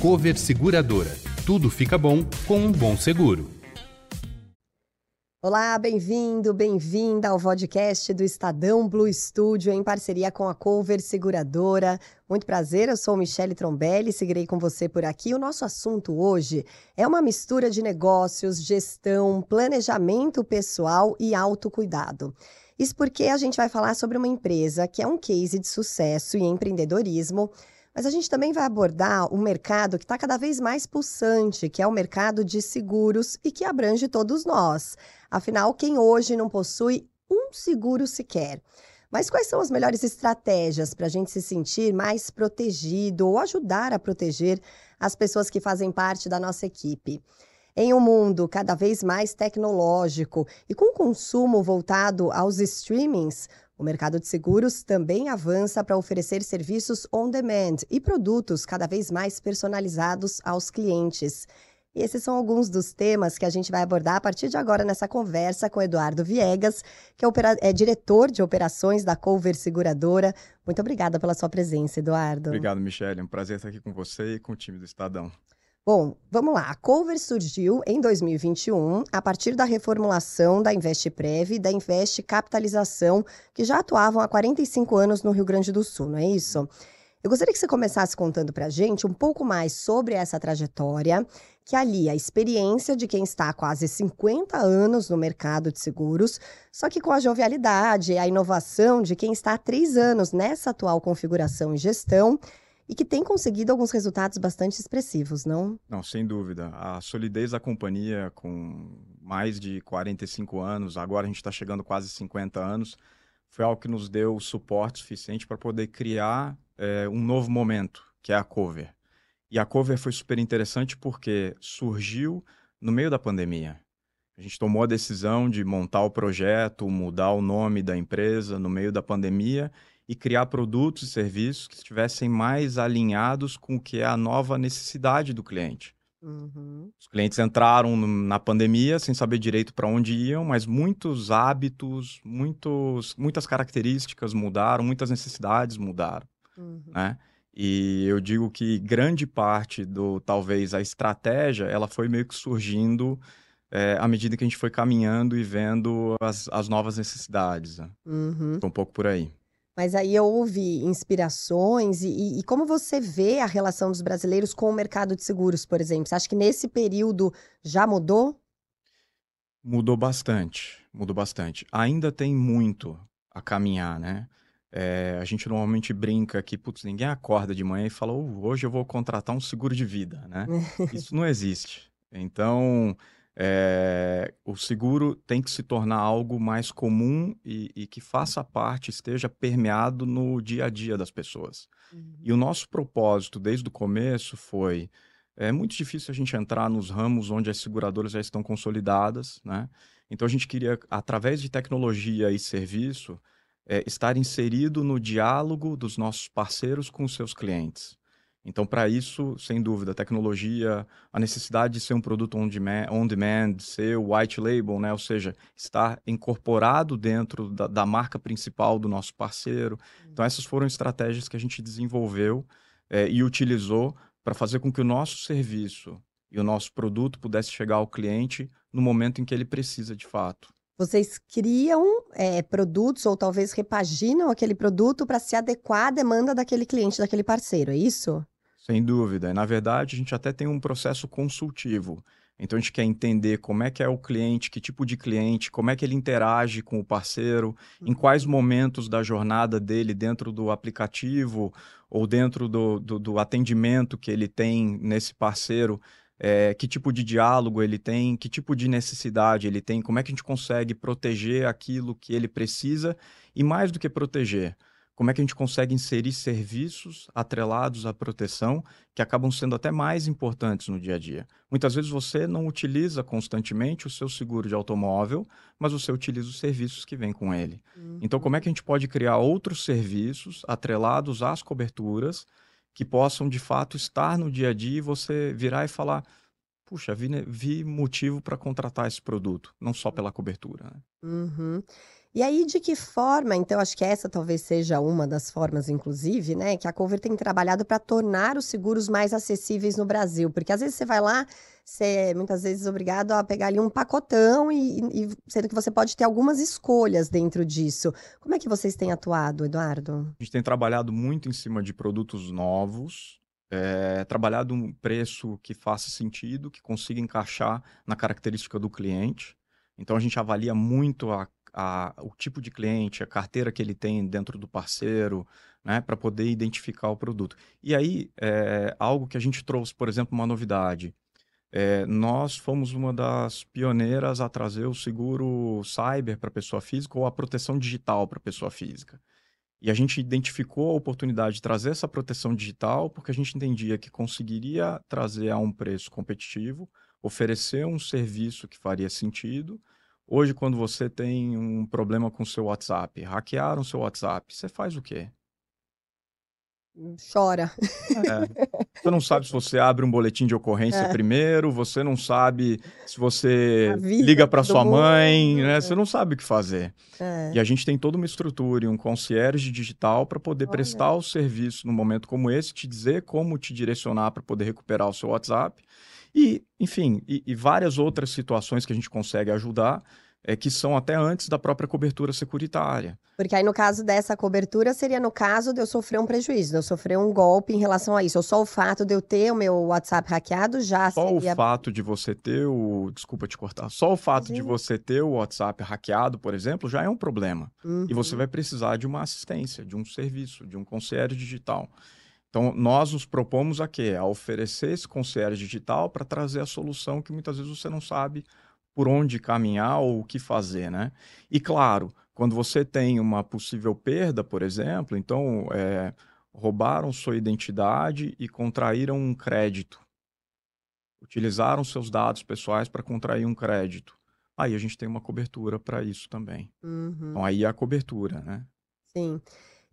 Cover Seguradora. Tudo fica bom com um bom seguro. Olá, bem-vindo, bem-vinda ao podcast do Estadão Blue Studio em parceria com a Cover Seguradora. Muito prazer, eu sou Michele Trombelli, seguirei com você por aqui. O nosso assunto hoje é uma mistura de negócios, gestão, planejamento pessoal e autocuidado. Isso porque a gente vai falar sobre uma empresa que é um case de sucesso e empreendedorismo mas a gente também vai abordar um mercado que está cada vez mais pulsante, que é o mercado de seguros e que abrange todos nós. Afinal, quem hoje não possui um seguro sequer? Mas quais são as melhores estratégias para a gente se sentir mais protegido ou ajudar a proteger as pessoas que fazem parte da nossa equipe? Em um mundo cada vez mais tecnológico e com consumo voltado aos streamings, o mercado de seguros também avança para oferecer serviços on demand e produtos cada vez mais personalizados aos clientes. E esses são alguns dos temas que a gente vai abordar a partir de agora nessa conversa com Eduardo Viegas, que é, é diretor de operações da Cover Seguradora. Muito obrigada pela sua presença, Eduardo. Obrigado, Michele. É um prazer estar aqui com você e com o time do Estadão. Bom, vamos lá. A Cover surgiu em 2021 a partir da reformulação da Investprev e da Invest Capitalização, que já atuavam há 45 anos no Rio Grande do Sul, não é isso? Eu gostaria que você começasse contando para a gente um pouco mais sobre essa trajetória, que alia a experiência de quem está há quase 50 anos no mercado de seguros, só que com a jovialidade e a inovação de quem está há três anos nessa atual configuração e gestão e que tem conseguido alguns resultados bastante expressivos, não? Não, sem dúvida. A solidez da companhia com mais de 45 anos, agora a gente está chegando quase 50 anos, foi algo que nos deu suporte suficiente para poder criar é, um novo momento, que é a Cover. E a Cover foi super interessante porque surgiu no meio da pandemia. A gente tomou a decisão de montar o projeto, mudar o nome da empresa no meio da pandemia e criar produtos e serviços que estivessem mais alinhados com o que é a nova necessidade do cliente. Uhum. Os clientes entraram na pandemia sem saber direito para onde iam, mas muitos hábitos, muitos, muitas características mudaram, muitas necessidades mudaram, uhum. né? E eu digo que grande parte do talvez a estratégia ela foi meio que surgindo é, à medida que a gente foi caminhando e vendo as, as novas necessidades. Né? Uhum. um pouco por aí. Mas aí houve inspirações e, e, como você vê a relação dos brasileiros com o mercado de seguros, por exemplo? Você acha que nesse período já mudou? Mudou bastante, mudou bastante. Ainda tem muito a caminhar, né? É, a gente normalmente brinca que, putz, ninguém acorda de manhã e fala, oh, hoje eu vou contratar um seguro de vida, né? Isso não existe. Então, é, o seguro tem que se tornar algo mais comum e, e, que faça parte, esteja permeado no dia a dia das pessoas. Uhum. E o nosso propósito desde o começo foi: é muito difícil a gente entrar nos ramos onde as seguradoras já estão consolidadas, né? Então a gente queria, através de tecnologia e serviço, é, estar inserido no diálogo dos nossos parceiros com os seus clientes. Então, para isso, sem dúvida, a tecnologia, a necessidade de ser um produto on demand, on ser white label, né? ou seja, estar incorporado dentro da, da marca principal do nosso parceiro. Então, essas foram estratégias que a gente desenvolveu é, e utilizou para fazer com que o nosso serviço e o nosso produto pudesse chegar ao cliente no momento em que ele precisa de fato. Vocês criam é, produtos ou talvez repaginam aquele produto para se adequar à demanda daquele cliente, daquele parceiro, é isso? Sem dúvida. Na verdade, a gente até tem um processo consultivo. Então a gente quer entender como é que é o cliente, que tipo de cliente, como é que ele interage com o parceiro, em quais momentos da jornada dele dentro do aplicativo ou dentro do, do, do atendimento que ele tem nesse parceiro, é, que tipo de diálogo ele tem, que tipo de necessidade ele tem, como é que a gente consegue proteger aquilo que ele precisa e mais do que proteger, como é que a gente consegue inserir serviços atrelados à proteção que acabam sendo até mais importantes no dia a dia. Muitas vezes você não utiliza constantemente o seu seguro de automóvel, mas você utiliza os serviços que vêm com ele. Uhum. Então, como é que a gente pode criar outros serviços atrelados às coberturas que possam de fato estar no dia a dia e você virar e falar: puxa, vi, vi motivo para contratar esse produto, não só pela cobertura. Né? Uhum. E aí, de que forma, então, acho que essa talvez seja uma das formas, inclusive, né, que a Cover tem trabalhado para tornar os seguros mais acessíveis no Brasil. Porque às vezes você vai lá, você é muitas vezes obrigado a pegar ali um pacotão, e, e sendo que você pode ter algumas escolhas dentro disso. Como é que vocês têm atuado, Eduardo? A gente tem trabalhado muito em cima de produtos novos, é, trabalhado um preço que faça sentido, que consiga encaixar na característica do cliente. Então a gente avalia muito a a, o tipo de cliente, a carteira que ele tem dentro do parceiro, né, para poder identificar o produto. E aí, é, algo que a gente trouxe, por exemplo, uma novidade. É, nós fomos uma das pioneiras a trazer o seguro cyber para pessoa física ou a proteção digital para pessoa física. E a gente identificou a oportunidade de trazer essa proteção digital porque a gente entendia que conseguiria trazer a um preço competitivo, oferecer um serviço que faria sentido Hoje, quando você tem um problema com seu WhatsApp, hackearam seu WhatsApp, você faz o quê? Chora. É. Você não sabe se você abre um boletim de ocorrência é. primeiro, você não sabe se você liga para sua mãe, mundo. né? Você não sabe o que fazer. É. E a gente tem toda uma estrutura e um concierge digital para poder Olha. prestar o serviço num momento como esse, te dizer como te direcionar para poder recuperar o seu WhatsApp e, enfim, e, e várias outras situações que a gente consegue ajudar. É, que são até antes da própria cobertura securitária. Porque aí, no caso dessa cobertura, seria no caso de eu sofrer um prejuízo, de eu sofrer um golpe em relação a isso. Ou só o fato de eu ter o meu WhatsApp hackeado já só seria... o fato de você ter o... Desculpa te cortar. Só o fato Sim. de você ter o WhatsApp hackeado, por exemplo, já é um problema. Uhum. E você uhum. vai precisar de uma assistência, de um serviço, de um concierge digital. Então, nós nos propomos a quê? A oferecer esse concierge digital para trazer a solução que muitas vezes você não sabe por onde caminhar ou o que fazer, né? E claro, quando você tem uma possível perda, por exemplo, então é, roubaram sua identidade e contraíram um crédito, utilizaram seus dados pessoais para contrair um crédito. Aí a gente tem uma cobertura para isso também. Uhum. Então aí é a cobertura, né? Sim.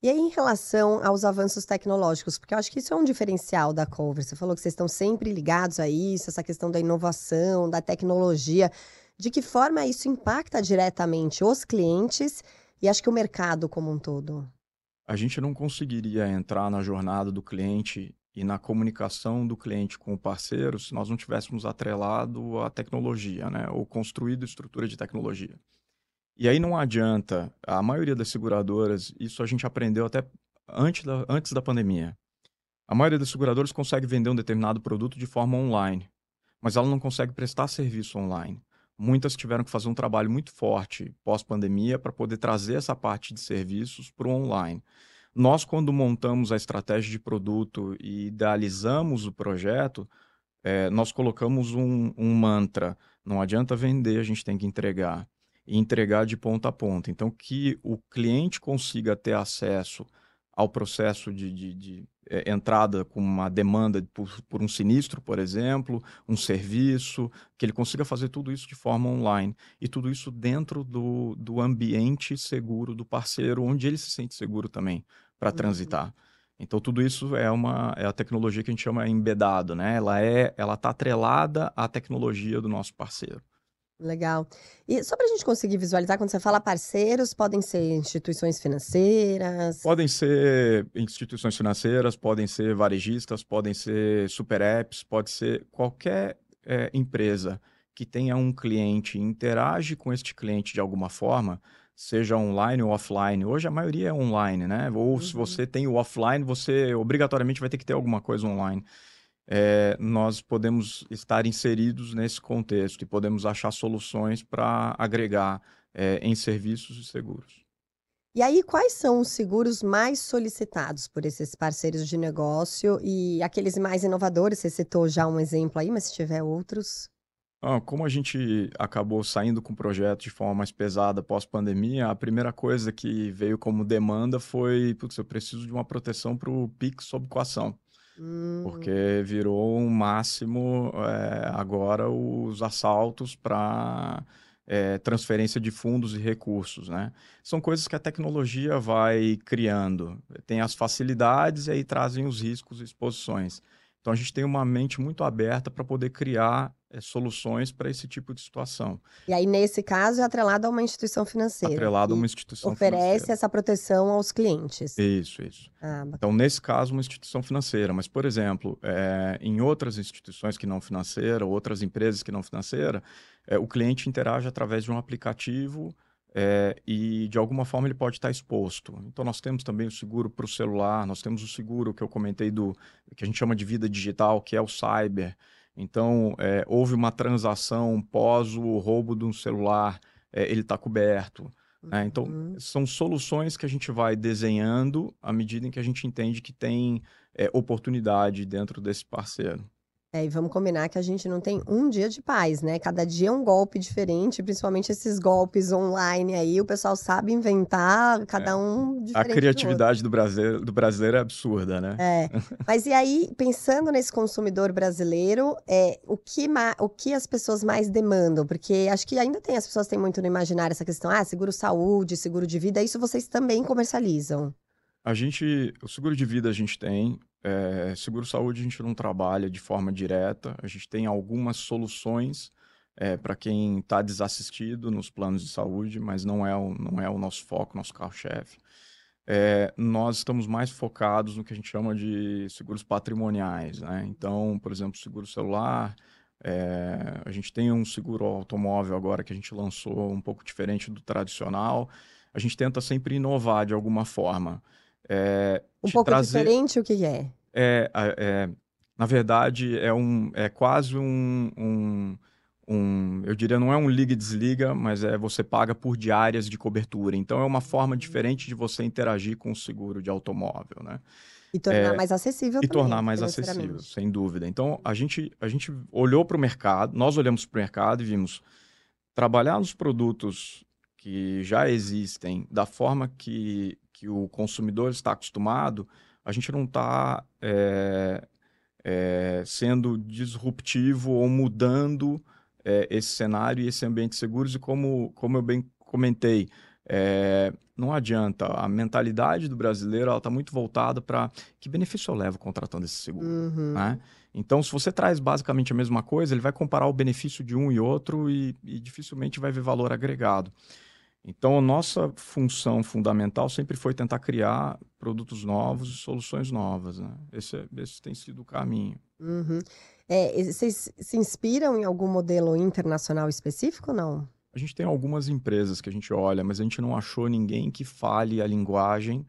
E aí, em relação aos avanços tecnológicos, porque eu acho que isso é um diferencial da Cover. Você falou que vocês estão sempre ligados a isso, essa questão da inovação, da tecnologia. De que forma isso impacta diretamente os clientes e acho que o mercado como um todo? A gente não conseguiria entrar na jornada do cliente e na comunicação do cliente com o parceiro se nós não tivéssemos atrelado a tecnologia, né? Ou construído estrutura de tecnologia. E aí não adianta, a maioria das seguradoras, isso a gente aprendeu até antes da, antes da pandemia. A maioria das seguradoras consegue vender um determinado produto de forma online, mas ela não consegue prestar serviço online. Muitas tiveram que fazer um trabalho muito forte pós-pandemia para poder trazer essa parte de serviços para o online. Nós, quando montamos a estratégia de produto e idealizamos o projeto, é, nós colocamos um, um mantra: não adianta vender, a gente tem que entregar e entregar de ponta a ponta. Então, que o cliente consiga ter acesso ao processo de, de, de é, entrada com uma demanda por, por, um sinistro, por exemplo, um serviço, que ele consiga fazer tudo isso de forma online. E tudo isso dentro do, do ambiente seguro do parceiro, onde ele se sente seguro também para uhum. transitar. Então tudo isso é uma é a tecnologia que a gente chama embedado, né? Ela é ela está atrelada à tecnologia do nosso parceiro. Legal. E só para a gente conseguir visualizar, quando você fala parceiros, podem ser instituições financeiras? Podem ser instituições financeiras, podem ser varejistas, podem ser super apps, pode ser qualquer é, empresa que tenha um cliente e interage com este cliente de alguma forma, seja online ou offline. Hoje a maioria é online, né? Ou uhum. se você tem o offline, você obrigatoriamente vai ter que ter alguma coisa online é, nós podemos estar inseridos nesse contexto e podemos achar soluções para agregar é, em serviços e seguros. E aí, quais são os seguros mais solicitados por esses parceiros de negócio e aqueles mais inovadores? Você citou já um exemplo aí, mas se tiver outros. Ah, como a gente acabou saindo com o projeto de forma mais pesada pós-pandemia, a primeira coisa que veio como demanda foi: putz, eu preciso de uma proteção para o PIX sob coação. Hum. Porque virou um máximo é, agora os assaltos para é, transferência de fundos e recursos, né? São coisas que a tecnologia vai criando. Tem as facilidades e aí trazem os riscos e exposições. Então a gente tem uma mente muito aberta para poder criar é, soluções para esse tipo de situação. E aí, nesse caso, é atrelado a uma instituição financeira. Atrelado a uma instituição oferece financeira. essa proteção aos clientes. Isso, isso. Ah, então, nesse caso, uma instituição financeira. Mas, por exemplo, é, em outras instituições que não financeira, outras empresas que não financeira, é, o cliente interage através de um aplicativo é, e de alguma forma ele pode estar exposto. Então nós temos também o seguro para o celular, nós temos o seguro que eu comentei do que a gente chama de vida digital, que é o cyber. Então é, houve uma transação pós o roubo de um celular, é, ele está coberto. Né? Então uhum. são soluções que a gente vai desenhando à medida em que a gente entende que tem é, oportunidade dentro desse parceiro. É, e vamos combinar que a gente não tem um dia de paz, né? Cada dia é um golpe diferente, principalmente esses golpes online aí, o pessoal sabe inventar, cada É. um A diferente do criatividade do brasileiro, do brasileiro é absurda, né? É, mas e aí, pensando nesse consumidor brasileiro, é, o, que o que as pessoas mais demandam? Porque acho que ainda tem, as pessoas têm muito no imaginário essa questão, ah, seguro saúde, seguro de vida, isso vocês também comercializam. A gente, o seguro de vida a gente tem, é, seguro saúde a gente não trabalha de forma direta, a gente tem algumas soluções para quem está desassistido nos planos de saúde, mas não é o, não é o nosso foco, nosso carro-chefe. É, nós estamos mais focados no que a gente chama de seguros patrimoniais, né? Então, por exemplo, seguro celular, é, a gente tem um seguro automóvel agora que a gente lançou um pouco diferente do tradicional. A gente tenta sempre inovar de alguma forma. É, Um pouco trazer- diferente o que é? é, é, na verdade, é, um, é quase um, um, um- Eu diria, não é um liga e desliga, mas é você paga por diárias de cobertura. Então, é uma forma diferente de você interagir com o seguro de automóvel, né? E tornar É, mais acessível E também, tornar mais acessível, sem dúvida. Então, a gente, a gente olhou para o mercado, nós olhamos para o mercado e vimos trabalhar nos produtos que já existem da forma que, que o consumidor está acostumado, a gente não está sendo disruptivo ou mudando é, esse cenário e esse ambiente seguros. E como, como eu bem comentei, é, não adianta. A mentalidade do brasileiro está muito voltada para que benefício eu levo contratando esse seguro. Uhum. né? Então, se você traz basicamente a mesma coisa, ele vai comparar o benefício de um e outro e, e dificilmente vai ver valor agregado. Então, a nossa função fundamental sempre foi tentar criar produtos novos e soluções novas. Né? Esse, é- esse tem sido o caminho. Uhum. É, vocês se inspiram em algum modelo internacional específico ou não? A gente tem algumas empresas que a gente olha, mas a gente não achou ninguém que fale a linguagem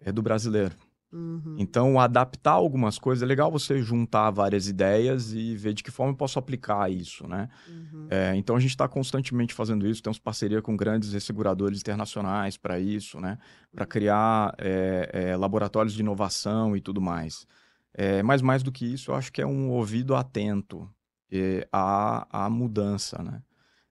eh, do brasileiro. Uhum. Então, adaptar algumas coisas, é legal você juntar várias ideias e ver de que forma eu posso aplicar isso, né? Uhum. É, então, a gente está constantemente fazendo isso, temos parceria com grandes resseguradores internacionais para isso, né? Para criar é, é, laboratórios de inovação e tudo mais. É, mas, mais do que isso, eu acho que é um ouvido atento é, à, à mudança, né?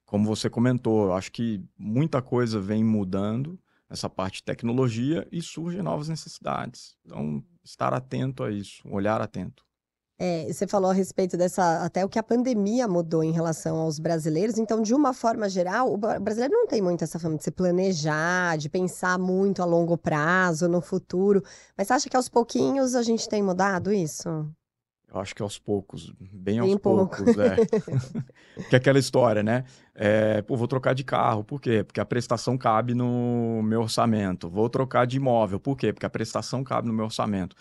Como você comentou, eu acho que muita coisa vem mudando nessa parte de tecnologia e surgem novas necessidades. Então, estar atento a isso, olhar atento. É, você falou a respeito dessa, até o que a pandemia mudou em relação aos brasileiros. Então, de uma forma geral, o bra- brasileiro não tem muito essa fama de se planejar, de pensar muito a longo prazo, no futuro. Mas você acha que aos pouquinhos a gente tem mudado isso? Acho que aos poucos, bem aos Bem pouco. poucos, é. que é aquela história, né? É, pô, vou trocar de carro, por quê? Porque a prestação cabe no meu orçamento. Vou trocar de imóvel, por quê? Porque a prestação cabe no meu orçamento.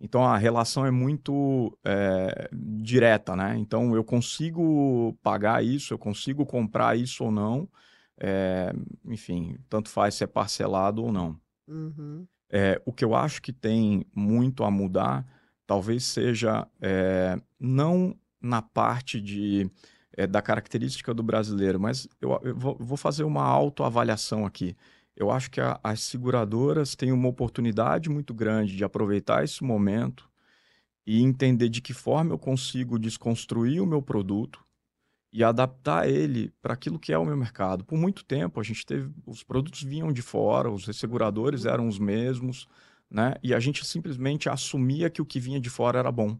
Então a relação é muito é, direta, né? Então eu consigo pagar isso, eu consigo comprar isso ou não. É, enfim, tanto faz se é parcelado ou não. Uhum. É, o que eu acho que tem muito a mudar, talvez seja é, não na parte de, é, da característica do brasileiro, mas eu, eu vou, fazer uma autoavaliação aqui. Eu acho que a- as seguradoras têm uma oportunidade muito grande de aproveitar esse momento e entender de que forma eu consigo desconstruir o meu produto e adaptar ele para aquilo que é o meu mercado. Por muito tempo a gente teve os produtos vinham de fora, os resseguradores eram os mesmos, né? E a gente simplesmente assumia que o que vinha de fora era bom.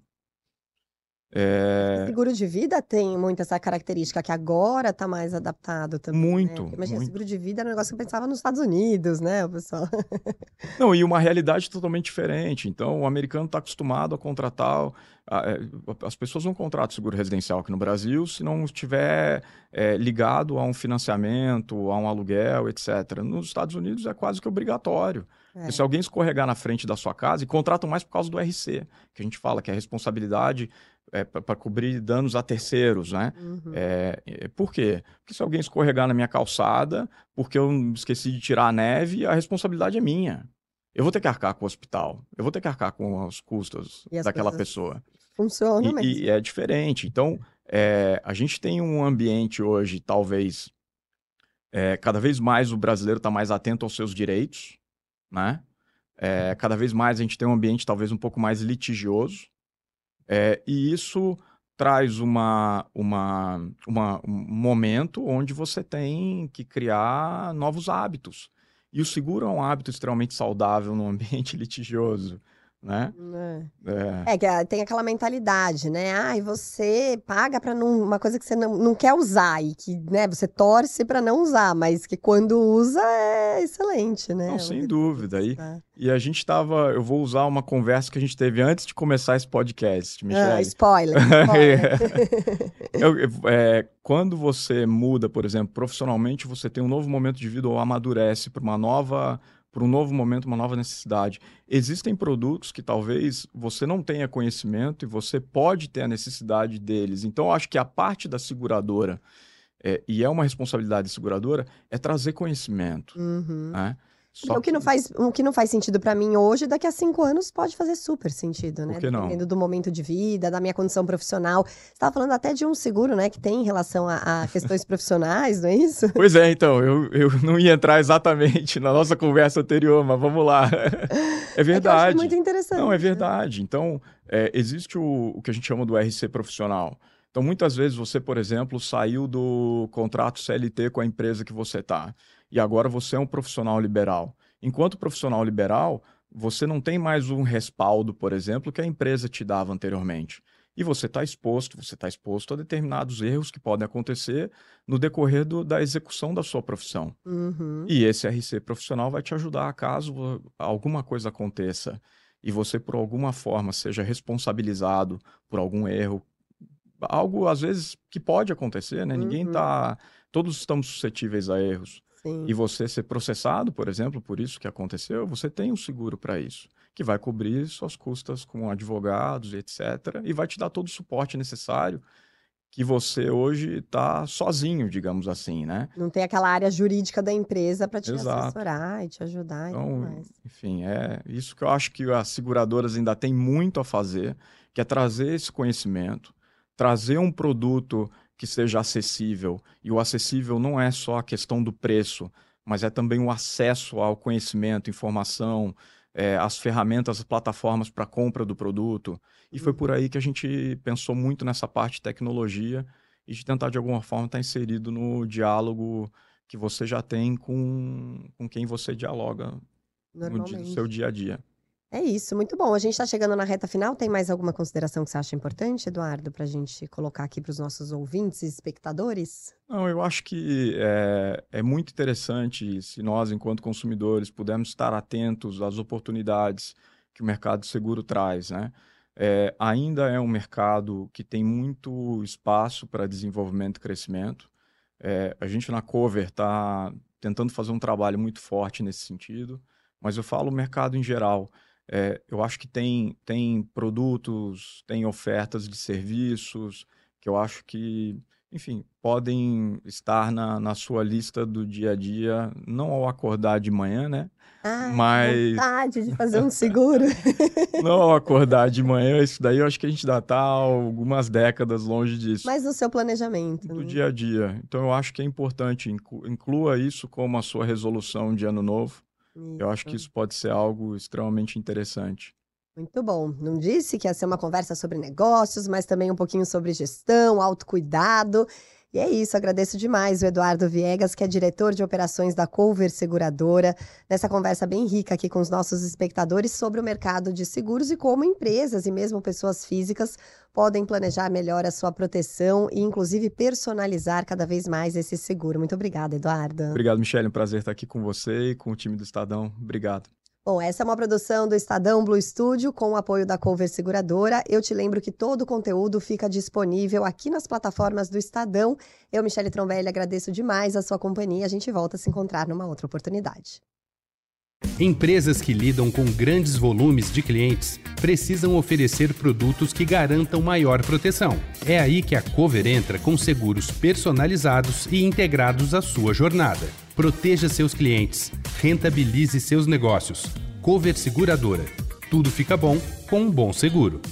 É, É... Seguro de vida tem muito essa característica que agora está mais adaptado também. Né? Muito. Né? Imagina, muito. seguro de vida era um negócio que eu pensava nos Estados Unidos, né, o pessoal? Não, e uma realidade totalmente diferente. Então, o americano está acostumado a contratar. É, as pessoas não contratam seguro residencial aqui no Brasil se não estiver é, ligado a um financiamento, a um aluguel, etc. Nos Estados Unidos é quase que obrigatório. É. Se alguém escorregar na frente da sua casa, e contratam mais por causa do RC, que a gente fala que é a responsabilidade é, para cobrir danos a terceiros, né? Uhum. É, é, por quê? Porque se alguém escorregar na minha calçada, porque eu esqueci de tirar a neve, a responsabilidade é minha. Eu vou ter que arcar com o hospital, eu vou ter que arcar com os custos daquela pessoa. Funciona e, mesmo. E é diferente. Então, é, a gente tem um ambiente hoje, talvez, é, cada vez mais o brasileiro está mais atento aos seus direitos, né? É, cada vez mais a gente tem um ambiente talvez um pouco mais litigioso, é, e isso traz uma, uma, uma, um momento onde você tem que criar novos hábitos. E o seguro é um hábito extremamente saudável num ambiente litigioso né? É. é. é que ah, tem aquela mentalidade, né? Ah, e você paga para não uma coisa que você não, não quer usar e que, né, você torce para não usar, mas que quando usa é excelente, né? Não, sem dúvida. E, e a gente estava, eu vou usar uma conversa que a gente teve antes de começar esse podcast, Michelle. Ah, spoiler. spoiler. eu, é, quando você muda, por exemplo, profissionalmente, você tem um novo momento de vida ou amadurece para uma nova para um novo momento, uma nova necessidade. Existem produtos que talvez você não tenha conhecimento e você pode ter a necessidade deles. Então, acho que a parte da seguradora, é, e é uma responsabilidade da seguradora, é trazer conhecimento. Uhum. Né? Só o que, não faz, o que não faz sentido para mim hoje, daqui a cinco anos pode fazer super sentido, né? Por que não? Dependendo do momento de vida, da minha condição profissional. Você estava falando até de um seguro, né? Que tem em relação a, a questões profissionais, não é isso? Pois é, então, eu, eu não ia entrar exatamente na nossa conversa anterior, mas vamos lá. É verdade. É muito interessante. Não, é né? verdade. Então, é, existe o, o que a gente chama do RC profissional. Então, muitas vezes você, por exemplo, saiu do contrato CLT com a empresa que você está e agora você é um profissional liberal. Enquanto profissional liberal, você não tem mais um respaldo, por exemplo, que a empresa te dava anteriormente. E você está exposto, você está exposto a determinados erros que podem acontecer no decorrer do, da execução da sua profissão. Uhum. E esse RC profissional vai te ajudar caso alguma coisa aconteça e você, por alguma forma, seja responsabilizado por algum erro. Algo, às vezes, que pode acontecer, né? Uhum. Ninguém está. Todos estamos suscetíveis a erros. Sim. e você ser processado, por exemplo, por isso que aconteceu, você tem um seguro para isso, que vai cobrir suas custas com advogados, etc., e vai te dar todo o suporte necessário que você hoje está sozinho, digamos assim, né? Não tem aquela área jurídica da empresa para te Exato. assessorar e te ajudar então, e. Enfim, é isso que eu acho que as seguradoras ainda têm muito a fazer, que é trazer esse conhecimento, trazer um produto que seja acessível. E o acessível não é só a questão do preço, mas é também o acesso ao conhecimento, informação, é, as ferramentas, as plataformas para compra do produto. E foi por aí que a gente pensou muito nessa parte de tecnologia e de tentar, de alguma forma, estar tá inserido no diálogo que você já tem com, com quem você dialoga no, no seu dia a dia. É isso, muito bom. A gente está chegando na reta final. Tem mais alguma consideração que você acha importante, Eduardo, para a gente colocar aqui para os nossos ouvintes e espectadores? Não, eu acho que é, é, muito interessante se nós, enquanto consumidores, pudermos estar atentos às oportunidades que o mercado seguro traz, né? É, ainda é um mercado que tem muito espaço para desenvolvimento e crescimento. É, a gente na Cover está tentando fazer um trabalho muito forte nesse sentido, mas eu falo o mercado em geral. É, eu acho que tem, tem produtos, tem ofertas de serviços que eu acho que, enfim, podem estar na, na sua lista do dia a dia, não ao acordar de manhã, né? Ah, Mas... vontade de fazer um seguro. não ao acordar de manhã, isso daí eu acho que a gente ainda está algumas décadas longe disso. Mas no seu planejamento. Do né? dia a dia. Então eu acho que é importante, inclua isso como a sua resolução de ano novo isso. Eu acho que isso pode ser algo extremamente interessante. Muito bom. Não disse que ia ser uma conversa sobre negócios, mas também um pouquinho sobre gestão, autocuidado. E é isso, agradeço demais o Eduardo Viegas, que é diretor de operações da Cover Seguradora, nessa conversa bem rica aqui com os nossos espectadores sobre o mercado de seguros e como empresas e mesmo pessoas físicas podem planejar melhor a sua proteção e, inclusive, personalizar cada vez mais esse seguro. Muito obrigada, Eduardo. Obrigado, Michele. Um prazer estar aqui com você e com o time do Estadão. Obrigado. Bom, essa é uma produção do Estadão Blue Studio com o apoio da Cover Seguradora. Eu te lembro que todo o conteúdo fica disponível aqui nas plataformas do Estadão. Eu, Michele Trombelli, agradeço demais a sua companhia. A gente volta a se encontrar numa outra oportunidade. Empresas que lidam com grandes volumes de clientes precisam oferecer produtos que garantam maior proteção. É aí que a Cover entra com seguros personalizados e integrados à sua jornada. Proteja seus clientes, rentabilize seus negócios. Cover Seguradora. Tudo fica bom com um bom seguro.